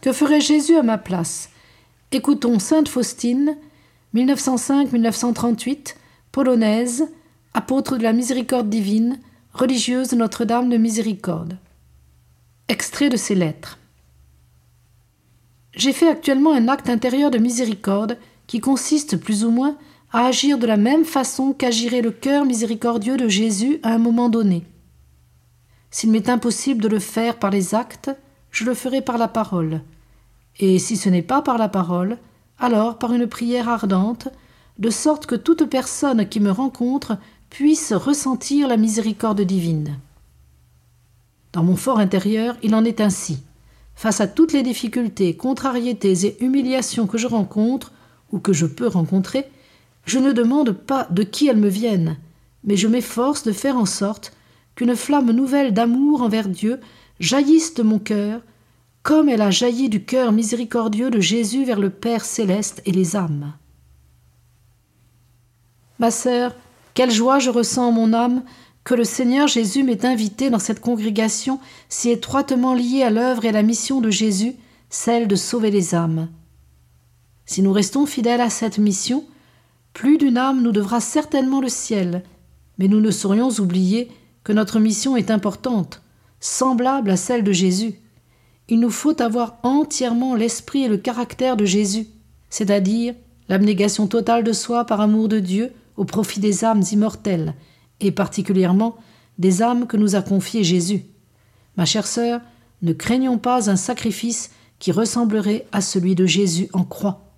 Que ferait Jésus à ma place? Écoutons Sainte Faustine, 1905-1938, polonaise, apôtre de la miséricorde divine, religieuse de Notre-Dame de Miséricorde. Extrait de ses lettres. J'ai fait actuellement un acte intérieur de miséricorde qui consiste plus ou moins à agir de la même façon qu'agirait le cœur miséricordieux de Jésus à un moment donné. S'il m'est impossible de le faire par les actes, je le ferai par la parole. Et si ce n'est pas par la parole, alors par une prière ardente, de sorte que toute personne qui me rencontre puisse ressentir la miséricorde divine. Dans mon fort intérieur, il en est ainsi. Face à toutes les difficultés, contrariétés et humiliations que je rencontre, ou que je peux rencontrer, je ne demande pas de qui elles me viennent, mais je m'efforce de faire en sorte qu'une flamme nouvelle d'amour envers Dieu jaillisse de mon cœur, comme elle a jailli du cœur miséricordieux de Jésus vers le Père céleste et les âmes. Ma sœur, quelle joie je ressens en mon âme que le Seigneur Jésus m'ait invité dans cette congrégation si étroitement liée à l'œuvre et à la mission de Jésus, celle de sauver les âmes. Si nous restons fidèles à cette mission, plus d'une âme nous devra certainement le ciel, mais nous ne saurions oublier que notre mission est importante, semblable à celle de Jésus. Il nous faut avoir entièrement l'esprit et le caractère de Jésus, c'est-à-dire l'abnégation totale de soi par amour de Dieu au profit des âmes immortelles, et particulièrement des âmes que nous a confiées Jésus. Ma chère sœur, ne craignons pas un sacrifice qui ressemblerait à celui de Jésus en croix.